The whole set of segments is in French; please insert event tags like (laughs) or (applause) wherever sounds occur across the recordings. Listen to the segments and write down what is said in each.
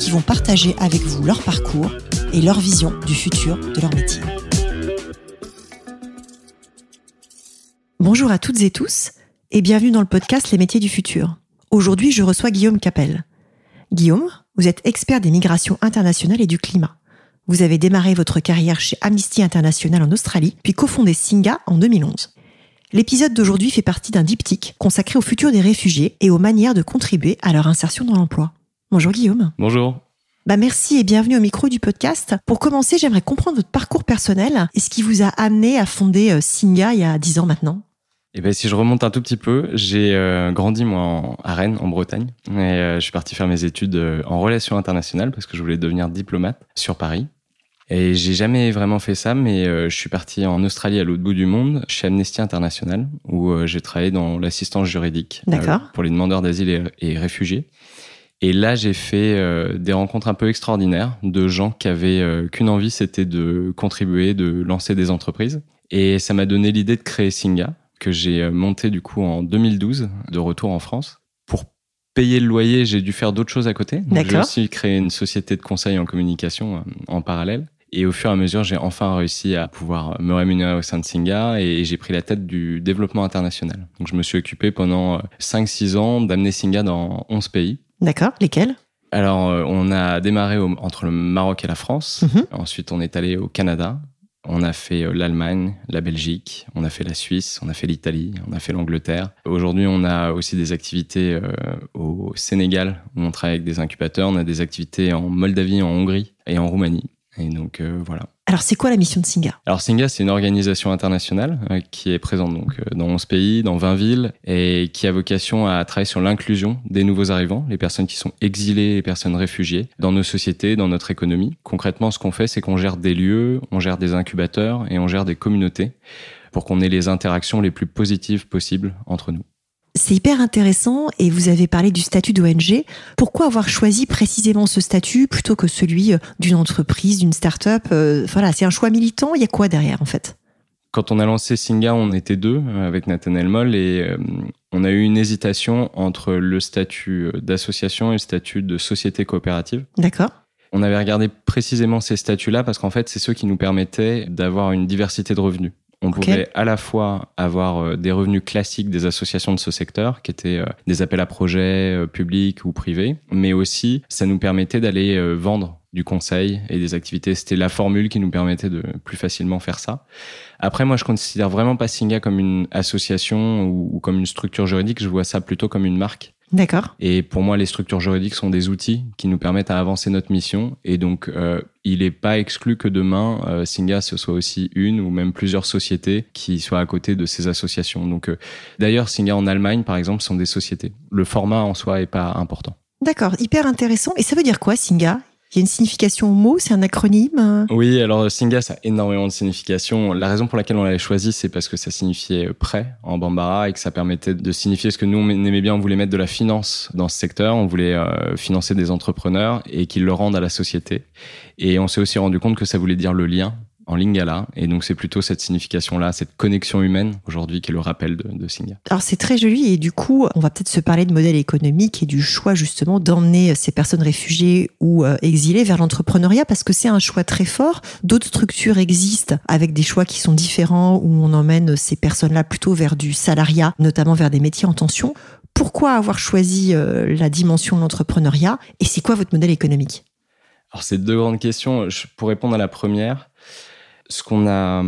qui vont partager avec vous leur parcours et leur vision du futur de leur métier. Bonjour à toutes et tous et bienvenue dans le podcast Les métiers du futur. Aujourd'hui, je reçois Guillaume Capel. Guillaume, vous êtes expert des migrations internationales et du climat. Vous avez démarré votre carrière chez Amnesty International en Australie, puis cofondé Singa en 2011. L'épisode d'aujourd'hui fait partie d'un diptyque consacré au futur des réfugiés et aux manières de contribuer à leur insertion dans l'emploi. Bonjour Guillaume. Bonjour. Bah merci et bienvenue au micro du podcast. Pour commencer, j'aimerais comprendre votre parcours personnel et ce qui vous a amené à fonder euh, Singa il y a 10 ans maintenant. Eh ben, si je remonte un tout petit peu, j'ai euh, grandi moi en, à Rennes, en Bretagne, et euh, je suis parti faire mes études euh, en relations internationales parce que je voulais devenir diplomate sur Paris. Et j'ai jamais vraiment fait ça, mais je suis parti en Australie à l'autre bout du monde, chez Amnesty International, où j'ai travaillé dans l'assistance juridique pour les demandeurs d'asile et, et, réfugiés. Et là, j'ai fait des rencontres un peu extraordinaires de gens qui avaient qu'une envie, c'était de contribuer, de lancer des entreprises. Et ça m'a donné l'idée de créer Singa, que j'ai euh, monté du coup en 2012, de retour en France. Pour payer le loyer, j'ai dû faire d'autres choses à côté. J'ai aussi créé une société de conseil en communication euh, en parallèle. Et au fur et à mesure, j'ai enfin réussi à pouvoir me rémunérer au sein de Singa et j'ai pris la tête du développement international. Donc je me suis occupé pendant 5-6 euh, ans d'amener Singa dans 11 pays. D'accord, lesquels? Alors, on a démarré entre le Maroc et la France. Mhm. Ensuite, on est allé au Canada, on a fait euh, l'Allemagne, la Belgique, on a fait la Suisse, on a fait l'Italie, on a fait l'Angleterre. Aujourd'hui, on a aussi des activités euh, au Sénégal où on travaille avec des incubateurs. On a des activités en Moldavie, en Hongrie et en Roumanie. Et donc euh, voilà. Alors c'est quoi la mission de Singa? Alors Singa, c'est une organisation internationale euh, qui est présente donc euh, dans 11 pays, dans 20 villes et qui a vocation à travailler sur l'inclusion des nouveaux arrivants, les personnes qui sont exilées, les personnes réfugiées dans nos sociétés, dans notre économie. Concrètement, ce qu'on fait, c'est qu'on gère des lieux, on gère des incubateurs et on gère des communautés pour qu'on ait les interactions les plus positives possibles entre nous. C'est hyper intéressant et vous avez parlé du statut d'ONG. Pourquoi avoir choisi précisément ce statut plutôt que celui euh, d'une entreprise, d'une start-up euh, Voilà, c'est un choix militant. Il y a quoi derrière en fait? Quand on a lancé Singa, on était deux euh, avec Nathaniel Moll et on a eu une hésitation entre le statut d'association et le statut de société coopérative. D'accord. On avait regardé précisément ces statuts-là parce qu'en fait, c'est ceux qui nous permettaient d'avoir une diversité de revenus on pouvait à la fois avoir euh, des revenus classiques des associations de ce secteur, qui étaient euh, des appels à projets euh, publics ou privés, mais aussi ça nous permettait d'aller vendre du conseil et des activités. C'était la formule qui nous permettait de plus facilement faire ça. Après, moi, je considère vraiment pas Singa comme une association ou, ou comme une structure juridique. Je vois ça plutôt comme une marque. D'accord. Et pour moi, les structures juridiques sont des outils qui nous permettent à avancer notre mission. Et donc, euh, il n'est pas exclu que demain, euh, Singa, ce soit aussi une ou même plusieurs sociétés qui soient à côté de ces associations. Donc, euh, d'ailleurs, Singa en Allemagne, par exemple, sont des sociétés. Le format en soi est pas important. D'accord, hyper intéressant. Et ça veut dire quoi, Singa? Il y a une signification au mot, c'est un acronyme Oui, alors Singa, ça a énormément de signification. La raison pour laquelle on l'avait choisi, c'est parce que ça signifiait prêt en Bambara et que ça permettait de signifier ce que nous, on aimait bien. On voulait mettre de la finance dans ce secteur, on voulait euh, financer des entrepreneurs et qu'ils le rendent à la société. Et on s'est aussi rendu compte que ça voulait dire le lien en lingala. Et donc, c'est plutôt cette signification-là, cette connexion humaine aujourd'hui qui est le rappel de, de Singa. Alors, c'est très joli. Et du coup, on va peut-être se parler de modèle économique et du choix justement d'emmener ces personnes réfugiées ou euh, exilées vers l'entrepreneuriat parce que c'est un choix très fort. D'autres structures existent avec des choix qui sont différents où on emmène ces personnes-là plutôt vers du salariat, notamment vers des métiers en tension. Pourquoi avoir choisi euh, la dimension de l'entrepreneuriat? Et c'est quoi votre modèle économique? Alors, c'est deux grandes questions. Pour répondre à la première, ce qu'on a,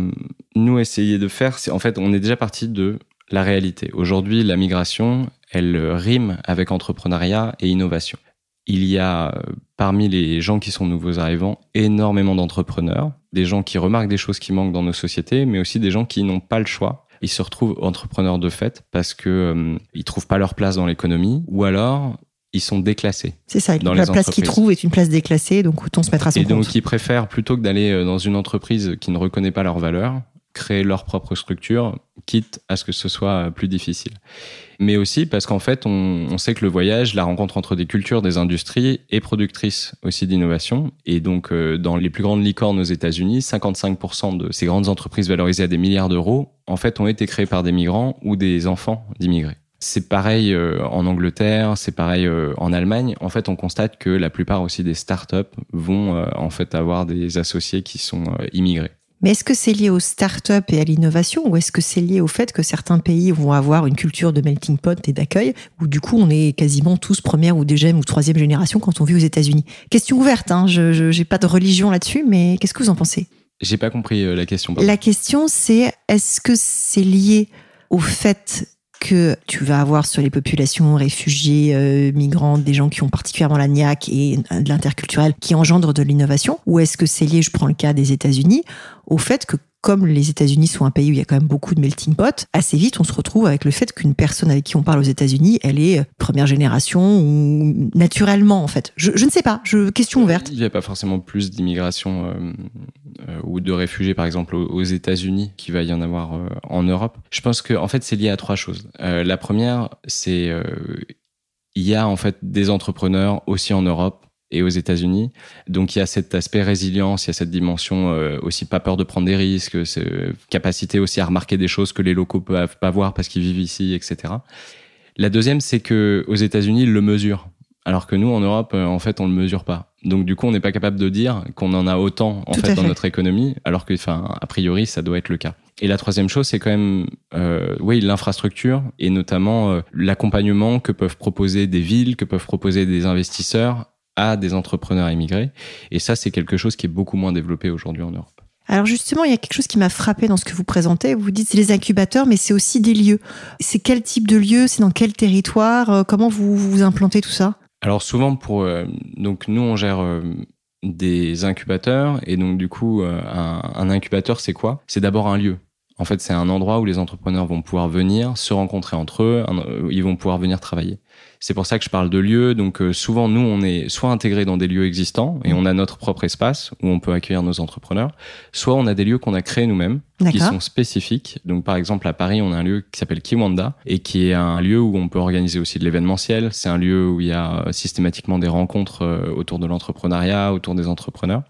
nous, essayé de faire, c'est en fait, on est déjà parti de la réalité. Aujourd'hui, la migration, elle rime avec entrepreneuriat et innovation. Il y a parmi les gens qui sont nouveaux arrivants énormément d'entrepreneurs, des gens qui remarquent des choses qui manquent dans nos sociétés, mais aussi des gens qui n'ont pas le choix. Ils se retrouvent entrepreneurs de fait parce que euh, ils trouvent pas leur place dans l'économie, ou alors ils sont déclassés. C'est ça, dans la place qu'ils trouvent est une place déclassée, donc autant se mettre à son Et compte. donc, ils préfèrent, plutôt que d'aller euh, dans une entreprise qui ne reconnaît pas leur valeur, créer leur propre structure, quitte à ce que ce soit euh, plus difficile. Mais aussi parce qu'en fait, on, on sait que le voyage, la rencontre entre des cultures, des industries, est productrice aussi d'innovation. Et donc, euh, dans les plus grandes licornes aux États-Unis, 55% de ces grandes entreprises valorisées à des milliards d'euros, en fait, ont été créées par des migrants ou des enfants d'immigrés. C'est pareil euh, en Angleterre, c'est pareil euh, en Allemagne. En fait, on constate que la plupart aussi des startups vont euh, en fait avoir des associés qui sont immigrés. Mais est-ce que c'est lié aux startups et à l'innovation ou est-ce que c'est lié au fait que certains pays vont avoir une culture de melting pot et d'accueil où du coup on est quasiment tous première ou deuxième ou troisième génération quand on vit aux États-Unis? Question ouverte, hein, je n'ai pas de religion là-dessus, mais qu'est-ce que vous en pensez? J'ai pas compris la question. pardon. La question c'est est-ce que c'est lié au fait que tu vas avoir sur les populations réfugiées, euh, migrantes, des gens qui ont particulièrement la niaque et de l'interculturel qui engendrent de l'innovation? Ou est-ce que c'est lié, je prends le cas des États-Unis, au fait que comme les États-Unis sont un pays où il y a quand même beaucoup de melting pot, assez vite on se retrouve avec le fait qu'une personne avec qui on parle aux États-Unis, elle est euh, première génération ou naturellement en fait. Je, je ne sais pas, je, question ouverte. Il n'y a pas forcément plus d'immigration euh, euh, ou de réfugiés, par exemple, aux, aux États-Unis qu'il va y en avoir euh, en Europe. Je pense que, en fait, c'est lié à trois choses. La première, c'est il y a en fait des entrepreneurs aussi en Europe et aux États-Unis. Donc il y a cet aspect résilience, il y a cette dimension euh, aussi pas peur de prendre des risques, capacité aussi à remarquer des choses que les locaux peuvent pas voir parce qu'ils vivent ici, etc. La deuxième, c'est que aux États-Unis, ils le mesurent. Alors que nous, en Europe, euh, en fait, on le mesure pas. Donc, du coup, on n'est pas capable de dire qu'on en a autant, en fait, dans notre économie, alors que, enfin, a priori, ça doit être le cas. Et la troisième chose, c'est quand même, euh, oui, l'infrastructure et notamment euh, l'accompagnement que peuvent proposer des villes, que peuvent proposer des investisseurs à des entrepreneurs immigrés. Et ça, c'est quelque chose qui est beaucoup moins développé aujourd'hui en Europe. Alors justement, il y a quelque chose qui m'a frappé dans ce que vous présentez. Vous dites c'est les incubateurs, mais c'est aussi des lieux. C'est quel type de lieu? C'est dans quel territoire? Euh, Comment vous vous implantez tout ça? Alors souvent pour euh, donc nous on gère euh, des incubateurs et donc du coup euh, un, un incubateur c'est quoi? C'est d'abord un lieu. En fait c'est un endroit où les entrepreneurs vont pouvoir venir se rencontrer entre eux, ils vont pouvoir venir travailler. C'est pour ça que je parle de lieu. Donc euh, souvent nous on est soit intégrés dans des lieux existants et on a notre propre espace où on peut accueillir nos entrepreneurs, soit on a des lieux qu'on a créés nous-mêmes qui sont spécifiques. Donc, par exemple, à Paris, on a un lieu qui s'appelle Kiwanda et qui est un lieu où on peut organiser aussi de l'événementiel. C'est un lieu où il y a euh, systématiquement des rencontres euh, autour de l'entrepreneuriat, autour des entrepreneurs.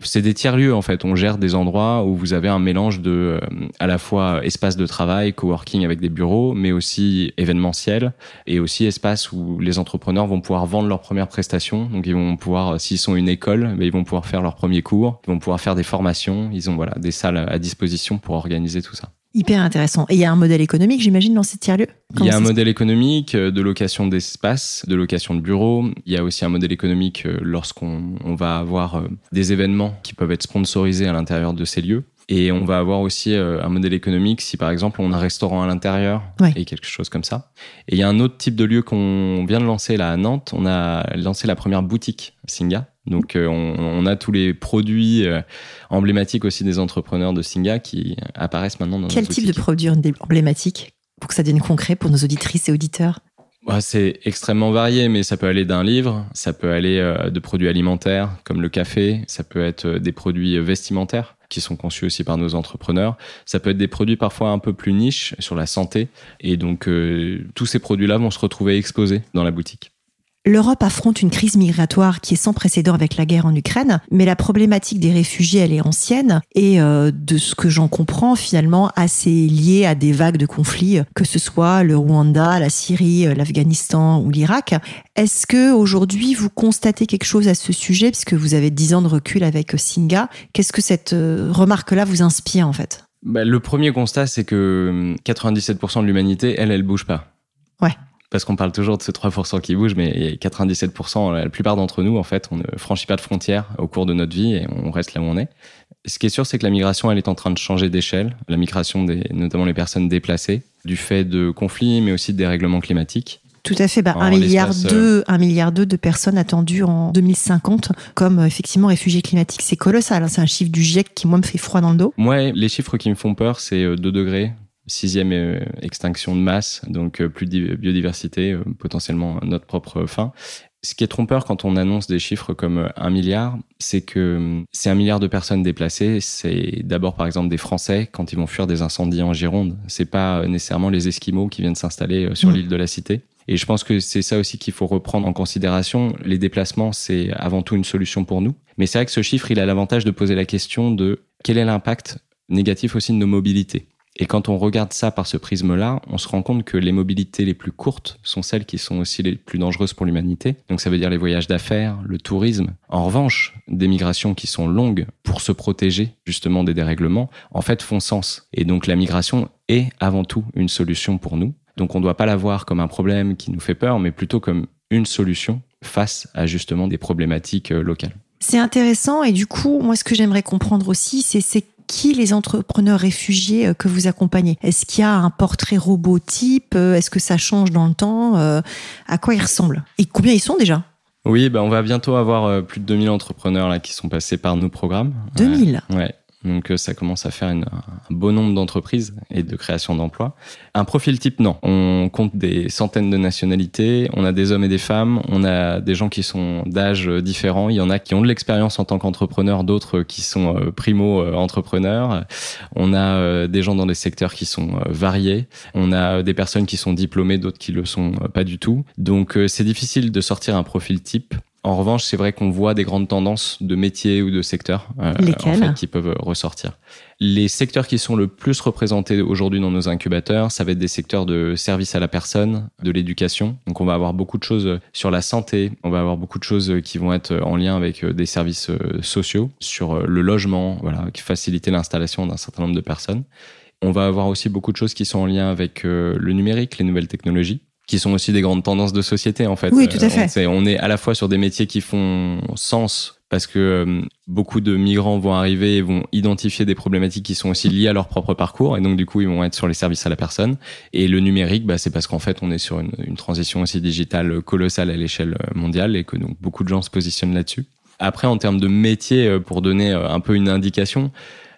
C'est des tiers-lieux, en fait. On gère des endroits où vous avez un mélange de, euh, à la fois espace de travail, coworking avec des bureaux, mais aussi événementiel et aussi espace où les entrepreneurs vont pouvoir vendre leurs premières prestations. Donc, ils vont pouvoir, euh, s'ils sont une école, ben, ils vont pouvoir faire leurs premiers cours, ils vont pouvoir faire des formations. Ils ont, voilà, des salles à disposition pour organiser tout ça. Hyper intéressant. Et il y a un modèle économique, j'imagine, dans ces tiers-lieux? Il y a un modèle économique euh, de location d'espace, de location de bureaux. Il y a aussi un modèle économique euh, lorsqu'on on va avoir euh, des événements qui peuvent être sponsorisés à l'intérieur de ces lieux. Et on va avoir aussi un modèle économique si par exemple on a un restaurant à l'intérieur Ouais. et quelque chose comme ça. Et il y a un autre type de lieu qu'on vient de lancer là à Nantes. On a lancé la première boutique Singa. Donc euh, on, on a tous les produits euh, emblématiques aussi des entrepreneurs de Singa qui apparaissent maintenant dans Quel notre type de produit emblématique pour que ça devienne concret pour nos auditrices et auditeurs? Ouais, c'est extrêmement varié, mais ça peut aller d'un livre, ça peut aller euh, de produits alimentaires comme le café, ça peut être des produits vestimentaires qui sont conçus aussi par nos entrepreneurs, ça peut être des produits parfois un peu plus niches sur la santé, et donc euh, tous ces produits-là vont se retrouver exposés dans la boutique. L'Europe affronte une crise migratoire qui est sans précédent avec la guerre en Ukraine, mais la problématique des réfugiés, elle est ancienne et euh, de ce que j'en comprends finalement assez liée à des vagues de conflits, que ce soit le Rwanda, la Syrie, euh, l'Afghanistan ou l'Irak. Est-ce que aujourd'hui vous constatez quelque chose à ce sujet, puisque vous avez 10 ans de recul avec euh, Singa? Qu'est-ce que cette euh, remarque-là vous inspire en fait? Bah, le premier constat, c'est que hum, 97% de l'humanité, elle, elle bouge pas. Ouais. Parce qu'on parle toujours de ce 3% qui bouge, mais 97%, la plupart d'entre nous, en fait, on ne franchit pas de frontières au cours de notre vie et on reste là où on est. Ce qui est sûr, c'est que la migration, elle est en train de changer d'échelle. La migration des, notamment les personnes déplacées, du fait de conflits, mais aussi de dérèglements climatiques. Tout à fait. Bah, un milliard l'espace, deux, un milliard deux de personnes attendues en 2050 comme euh, effectivement réfugiés climatiques. C'est colossal. hein. C'est un chiffre du GIEC qui moi me fait froid dans le dos. Moi, les chiffres qui me font peur, c'est euh, 2 degrés sixième euh, extinction de masse, donc euh, plus de biodiversité, euh, potentiellement notre propre fin. Ce qui est trompeur quand on annonce des chiffres comme un milliard, c'est que c'est un milliard de personnes déplacées. C'est d'abord, par exemple, des Français quand ils vont fuir des incendies en Gironde. C'est pas nécessairement les Esquimaux qui viennent s'installer sur mmh. l'île de la Cité. Et je pense que c'est ça aussi qu'il faut reprendre en considération. Les déplacements, c'est avant tout une solution pour nous. Mais c'est vrai que ce chiffre, il a l'avantage de poser la question de quel est l'impact négatif aussi de nos mobilités. Et quand on regarde ça par ce prisme-là, on se rend compte que les mobilités les plus courtes sont celles qui sont aussi les plus dangereuses pour l'humanité. Donc ça veut dire les voyages d'affaires, le tourisme. En revanche, des migrations qui sont longues pour se protéger justement des dérèglements, en fait font sens. Et donc la migration est avant tout une solution pour nous. Donc on ne doit pas la voir comme un problème qui nous fait peur, mais plutôt comme une solution face à justement des problématiques euh, locales. C'est intéressant et du coup, moi ce que j'aimerais comprendre aussi, c'est qui les entrepreneurs réfugiés euh, que vous accompagnez? Est-ce qu'il y a un portrait robot type? Euh, Est-ce que ça change dans le temps? Euh, À quoi ils ressemblent? Et combien ils sont déjà? Oui, ben on va bientôt avoir plus de 2000 entrepreneurs là qui sont passés par nos programmes. 2000 Ouais. Donc euh, ça commence à faire un bon nombre d'entreprises et de création d'emplois. Un profil type, non. On compte des centaines de nationalités, on a des hommes et des femmes, on a des gens qui sont d'âges différents, il y en a qui ont de l'expérience en tant qu'entrepreneurs, d'autres qui sont euh, primo-entrepreneurs, on a euh, des gens dans des secteurs qui sont variés, on a des personnes qui sont diplômées, d'autres qui le sont pas du tout. Donc c'est difficile de sortir un profil type. En revanche, c'est vrai qu'on voit des grandes tendances de métiers ou de secteurs euh, qui peuvent ressortir. Les secteurs qui sont le plus représentés aujourd'hui dans nos incubateurs, ça va être des secteurs de service à la personne, de l'éducation. Donc on va avoir beaucoup de choses sur la santé, on va avoir beaucoup de choses qui vont être en lien avec des services euh, sociaux, sur le logement, voilà, qui faciliter l'installation d'un certain nombre de personnes. On va avoir aussi beaucoup de choses qui sont en lien avec euh, le numérique, les nouvelles technologies qui sont aussi des grandes tendances de société en fait. Oui, tout à fait. On, est, on est à la fois sur des métiers qui font sens parce que euh, beaucoup de migrants vont arriver et vont identifier des problématiques qui sont aussi liées à leur propre parcours et donc du coup ils vont être sur les services à la personne et le numérique bah, c'est parce qu'en fait on est sur une, une transition aussi digitale colossale à l'échelle mondiale et que donc beaucoup de gens se positionnent là-dessus. Après en termes de métier euh, pour donner euh, un peu une indication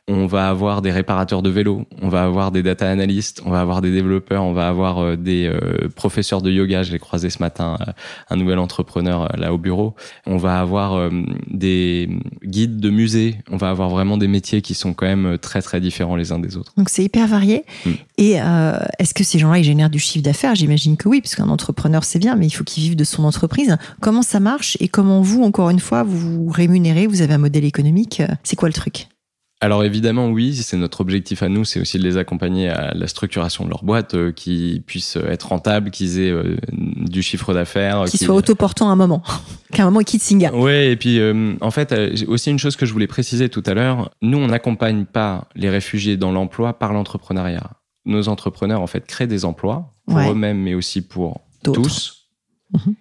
on va avoir des réparateurs de vélos, on va avoir des data analystes, on va avoir des développeurs, on va avoir euh, des euh, professeurs de yoga. Je l'ai croisé ce matin, euh, un nouvel entrepreneur là au bureau. On va avoir des guides de musées. On va avoir vraiment des métiers qui sont quand même très très différents les uns des autres. Donc c'est hyper varié. Mm. Et est-ce que ces gens-là ils génèrent du chiffre d'affaires? J'imagine que oui, parce qu'un entrepreneur c'est bien, mais il faut qu'il vive de son entreprise. Comment ça marche? Et comment vous, encore une fois, vous vous rémunérez? Vous avez un modèle économique? C'est quoi le truc? Alors évidemment oui, c'est notre objectif à nous, c'est aussi de les accompagner à la structuration de leur boîte, euh, qu'ils puissent être rentables, qu'ils aient euh, du chiffre d'affaires, qu'ils soient autoportants à un moment, (laughs) qu'à un moment ils quittent Singa. Oui, et puis euh, en fait aussi une chose que je voulais préciser tout à l'heure, nous on n'accompagne pas les réfugiés dans l'emploi par l'entrepreneuriat. Nos entrepreneurs en fait créent des emplois pour eux-mêmes, mais aussi pour tous. Mhm.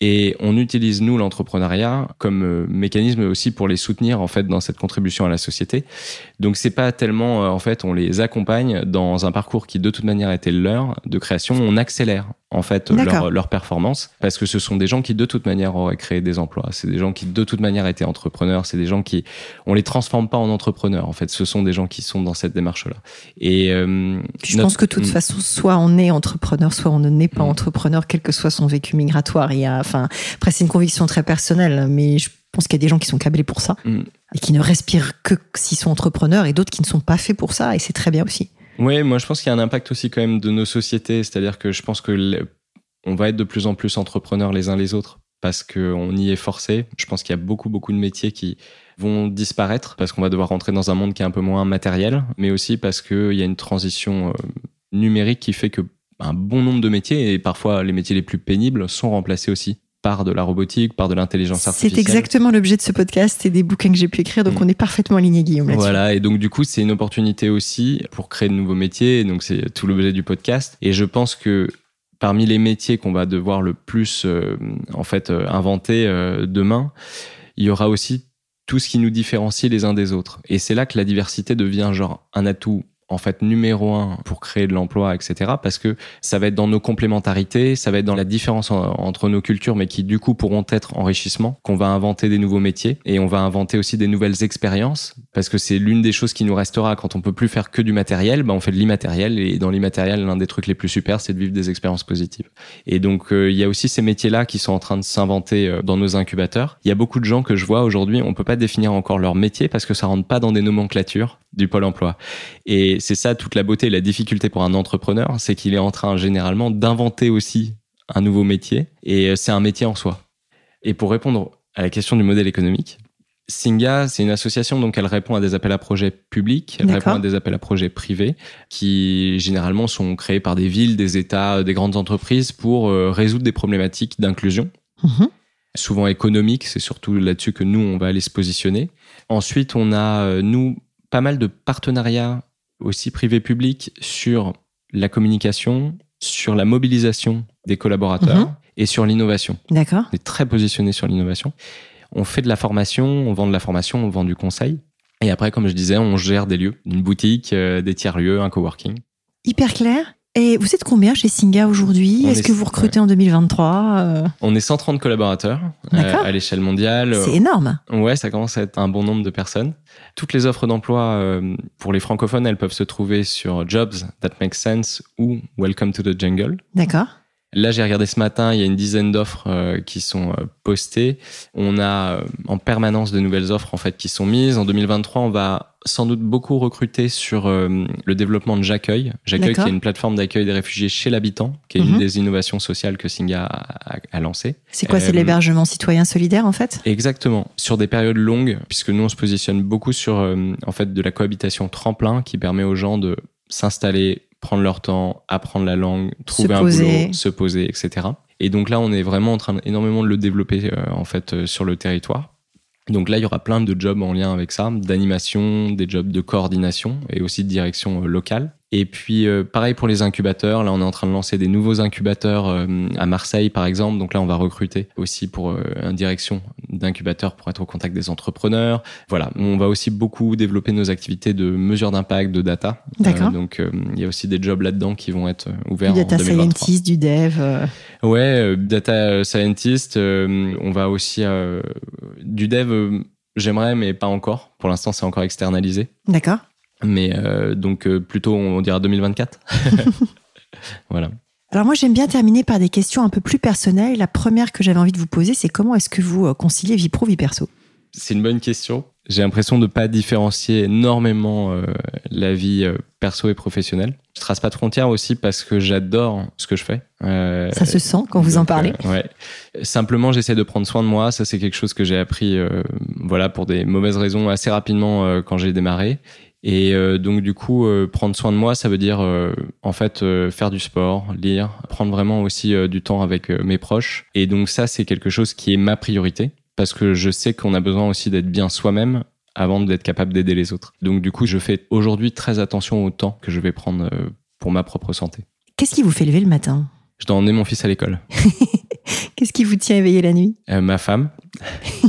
Et on utilise, nous, l'entrepreneuriat comme euh, mécanisme aussi pour les soutenir, en fait, dans cette contribution à la société. Donc, c'est pas tellement, euh, en fait, on les accompagne dans un parcours qui, de toute manière, était leur de création. On accélère, en fait, leur, leur, performance parce que ce sont des gens qui, de toute manière, auraient créé des emplois. C'est des gens qui, de toute manière, étaient entrepreneurs. C'est des gens qui, on les transforme pas en entrepreneurs. En fait, ce sont des gens qui sont dans cette démarche-là. Et euh, je pense que de toute mm. façon, soit on est entrepreneur, soit on ne n'est pas mm. entrepreneur, quel que soit son vécu migratoire. Il y a Enfin, après, c'est une conviction très personnelle, mais je pense qu'il y a des gens qui sont câblés pour ça mm. et qui ne respirent que s'ils sont entrepreneurs et d'autres qui ne sont pas faits pour ça et c'est très bien aussi. Oui, moi je pense qu'il y a un impact aussi quand même de nos sociétés, c'est-à-dire que je pense que on va être de plus en plus entrepreneurs les uns les autres parce qu'on y est forcé. Je pense qu'il y a beaucoup beaucoup de métiers qui vont disparaître parce qu'on va devoir rentrer dans un monde qui est un peu moins matériel, mais aussi parce qu'il y a une transition euh, numérique qui fait que un bon nombre de métiers, et parfois les métiers les plus pénibles, sont remplacés aussi par de la robotique, par de l'intelligence artificielle. C'est exactement l'objet de ce podcast et des bouquins que j'ai pu écrire, donc mm. on est parfaitement aligné, Guillaume. Voilà, et donc du coup, c'est une opportunité aussi pour créer de nouveaux métiers, donc c'est tout l'objet du podcast. Et je pense que parmi les métiers qu'on va devoir le plus, euh, en fait, euh, inventer euh, demain, il y aura aussi tout ce qui nous différencie les uns des autres. Et c'est là que la diversité devient genre un atout en fait numéro un pour créer de l'emploi, etc. Parce que ça va être dans nos complémentarités, ça va être dans la différence entre nos cultures, mais qui du coup pourront être enrichissement, qu'on va inventer des nouveaux métiers et on va inventer aussi des nouvelles expériences, parce que c'est l'une des choses qui nous restera quand on peut plus faire que du matériel, bah on fait de l'immatériel et dans l'immatériel, l'un des trucs les plus super, c'est de vivre des expériences positives. Et donc euh, il y a aussi ces métiers-là qui sont en train de s'inventer euh, dans nos incubateurs. Il y a beaucoup de gens que je vois aujourd'hui, on peut pas définir encore leur métier parce que ça rentre pas dans des nomenclatures du pôle emploi. Et c'est ça toute la beauté et la difficulté pour un entrepreneur, c'est qu'il est en train généralement d'inventer aussi un nouveau métier et euh, c'est un métier en soi. Et pour répondre à la question du modèle économique, Singa, c'est une association donc elle répond à des appels à projets publics, elle répond à des appels à projets privés qui généralement sont créés par des villes, des États, des grandes entreprises pour euh, résoudre des problématiques d'inclusion. Mhm. Souvent économiques, c'est surtout là-dessus que nous on va aller se positionner. Ensuite, on a euh, nous pas mal de partenariats aussi privés-publics sur la communication, sur la mobilisation des collaborateurs mhm. et sur l'innovation. D'accord. On est très positionné sur l'innovation. On fait de la formation, on vend de la formation, on vend du conseil. Et après, comme je disais, on gère des lieux, une boutique, euh, des tiers-lieux, un coworking. Hyper clair. Et vous êtes combien chez Singa aujourd'hui Est-ce que vous recrutez en 2023 euh On est 130 collaborateurs euh, à l'échelle mondiale. C'est énorme. Ouais, ça commence à être un bon nombre de personnes. Toutes les offres d'emploi euh, pour les francophones, elles peuvent se trouver sur Jobs That Make Sense ou Welcome to the Jungle. D'accord. Là, j'ai regardé ce matin, il y a une dizaine d'offres euh, qui sont euh, postées. On a en permanence de nouvelles offres en fait qui sont mises. En 2023, on va sans doute beaucoup recruter sur le développement de J'accueille. J'accueille qui est une plateforme d'accueil des réfugiés chez l'habitant, qui est une mhm. des innovations sociales que Singa a, a, lancé. C'est quoi C'est l'hébergement citoyen solidaire en fait? Exactement. Sur des périodes longues, puisque nous on se positionne beaucoup sur en fait de la cohabitation tremplin qui permet aux gens de s'installer prendre leur temps, apprendre la langue, trouver un boulot, se poser, etc. Et donc là, on est vraiment en train énormément de le développer euh, en fait euh, sur le territoire. Donc là, il y aura plein de jobs en lien avec ça, d'animation, des jobs de coordination et aussi de direction euh, locale. Et puis euh, pareil pour les incubateurs, là on est en train de lancer des nouveaux incubateurs euh, à Marseille par exemple, donc là on va recruter aussi pour euh, une direction d'incubateurs pour être au contact des entrepreneurs. Voilà, on va aussi beaucoup développer nos activités de mesure d'impact, de data. D'accord. donc il y a aussi des jobs là-dedans qui vont être ouverts du data scientist, du dev. Ouais, data scientist, on va aussi du dev J'aimerais, mais pas encore. Pour l'instant, c'est encore externalisé. D'accord. Mais euh, donc euh, plutôt on dira 2024. (laughs) voilà. Alors moi j'aime bien terminer par des questions un peu plus personnelles. La première que j'avais envie de vous poser, c'est comment est-ce que vous euh, conciliez vie pro vie perso? C'est une bonne question. J'ai l'impression de pas différencier énormément la vie perso et professionnelle. Je trace pas de frontières aussi parce que j'adore ce que je fais. ça se sent quand vous en parlez. ouais. Simplement, j'essaie de prendre soin de moi. Ça, c'est quelque chose que j'ai appris, voilà, pour des mauvaises raisons assez rapidement quand j'ai démarré. Et euh, donc du coup, euh, prendre soin de moi, ça veut dire euh, en fait faire du sport, lire, prendre vraiment aussi du temps avec mes proches. Et donc ça, c'est quelque chose qui est ma priorité parce que je sais qu'on a besoin aussi d'être bien soi-même avant d'être capable d'aider les autres. Donc du coup, je fais aujourd'hui très attention au temps que je vais prendre pour ma propre santé. Qu'est-ce qui vous fait lever le matin? Je dois emmener mon fils à l'école. (laughs) Qu'est-ce qui vous tient éveillé la nuit? Ma femme.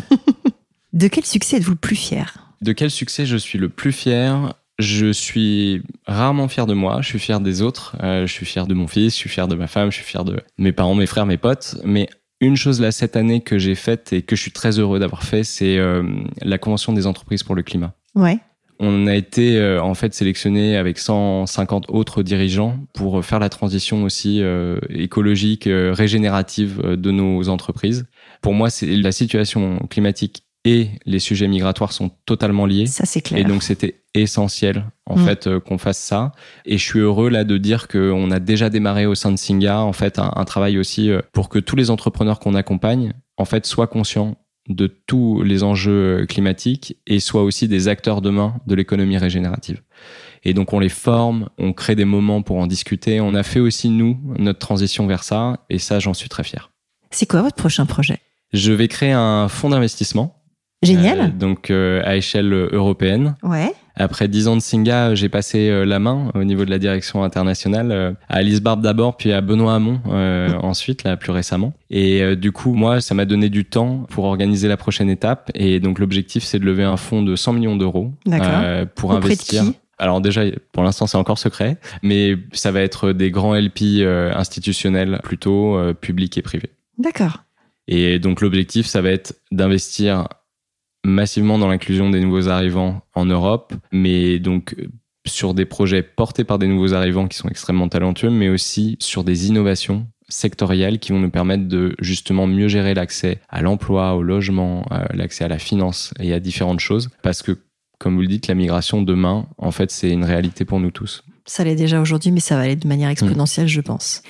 (laughs) De quel succès êtes-vous le plus fier? De quel succès je suis le plus fier je suis rarement fier de moi, je suis fier des autres, euh, je suis fier de mon fils, je suis fier de ma femme, je suis fier de mes parents, mes frères, mes potes. Mais une chose là cette année que j'ai faite et que je suis très heureux d'avoir fait, c'est euh, la convention des entreprises pour le climat. Ouais. On a été euh, en fait sélectionné avec 150 autres dirigeants pour faire la transition aussi écologique, régénérative de nos entreprises. Pour moi, c'est la situation climatique et les sujets migratoires sont totalement liés. Ça, c'est clair. Et donc, c'était essentiel, en mm. fait, euh, qu'on fasse ça. Et je suis heureux, là, de dire qu'on a déjà démarré au sein de Singa, en fait, un, travail aussi euh, pour que tous les entrepreneurs qu'on accompagne, en fait, soient conscients de tous les enjeux euh, climatiques et soient aussi des acteurs demain de l'économie régénérative. Et donc, on les forme, on crée des moments pour en discuter. On a fait aussi, nous, notre transition vers ça. Et ça, j'en suis très fier. C'est quoi votre prochain projet? Je vais créer un fonds d'investissement Génial. Euh, donc euh, à échelle européenne. Ouais. Après dix ans de Singa, j'ai passé euh, la main au niveau de la direction internationale à Alice Barbe d'abord, puis à Benoît Hamon (laughs) ensuite, là plus récemment. Et du coup, moi, ça m'a donné du temps pour organiser la prochaine étape. Et donc l'objectif, c'est de lever un fonds de 100 millions d'euros pour investir. Alors déjà, pour l'instant, c'est encore secret, mais ça va être des grands LP euh, institutionnels, plutôt euh, publics et privés. D'accord. Et donc l'objectif, ça va être d'investir massivement dans l'inclusion des nouveaux arrivants en Europe, mais donc sur des projets portés par des nouveaux arrivants qui sont extrêmement talentueux, mais aussi sur des innovations sectorielles qui vont nous permettre de justement mieux gérer l'accès à l'emploi, au logement, euh, l'accès à la finance et à différentes choses. Parce que, comme vous le dites, la migration demain, en fait, c'est une réalité pour nous tous. Ça l'est déjà aujourd'hui, mais ça va aller de manière exponentielle, je pense.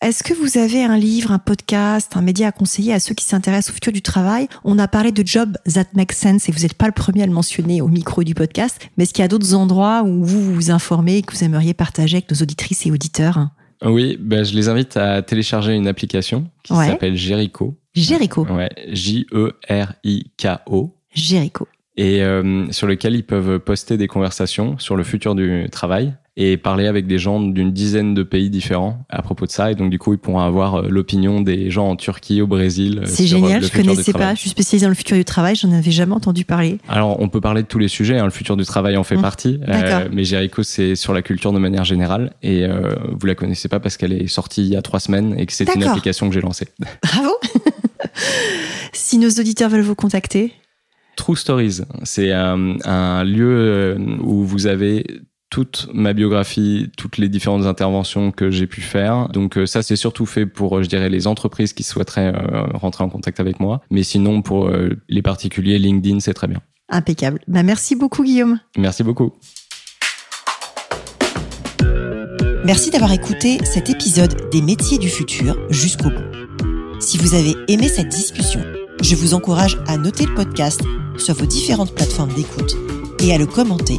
Est-ce que vous avez un livre, un podcast, un média à conseiller à ceux qui s'intéressent au futur du travail? On a parlé de Job That Makes Sense et vous n'êtes pas le premier à le mentionner au micro du podcast, mais est-ce qu'il y a d'autres endroits où vous vous informez et que vous aimeriez partager avec nos auditrices et auditeurs? Oui, ben je les invite à télécharger une application qui s'appelle Jericho. Jericho Ouais, J-E-R-I-K-O. Jericho. Et euh, sur lequel ils peuvent poster des conversations sur le futur du travail et parler avec des gens d'une dizaine de pays différents à propos de ça. Et donc, du coup, ils pourront avoir euh, l'opinion des gens en Turquie, au Brésil. Euh, C'est génial, je connaissais pas. Je suis spécialisée dans le futur du travail, j'en avais jamais entendu parler. Alors, on peut parler de tous les sujets. Hein. Le futur du travail en fait mmh. partie. Euh, mais Jericho, c'est sur la culture de manière générale. Et euh, vous la connaissez pas parce qu'elle est sortie il y a trois semaines et que c'est une application que j'ai lancée. (laughs) Bravo (laughs) Si nos auditeurs veulent vous contacter True Stories, c'est un, un lieu où vous avez toute ma biographie, toutes les différentes interventions que j'ai pu faire. Donc euh, ça, c'est surtout fait pour, euh, je dirais, les entreprises qui souhaiteraient euh, rentrer en contact avec moi. Mais sinon, pour les particuliers, LinkedIn, c'est très bien. Impeccable. Bah, merci beaucoup, Guillaume. Merci beaucoup. Merci d'avoir écouté cet épisode des métiers du futur jusqu'au bout. Si vous avez aimé cette discussion, je vous encourage à noter le podcast sur vos différentes plateformes d'écoute et à le commenter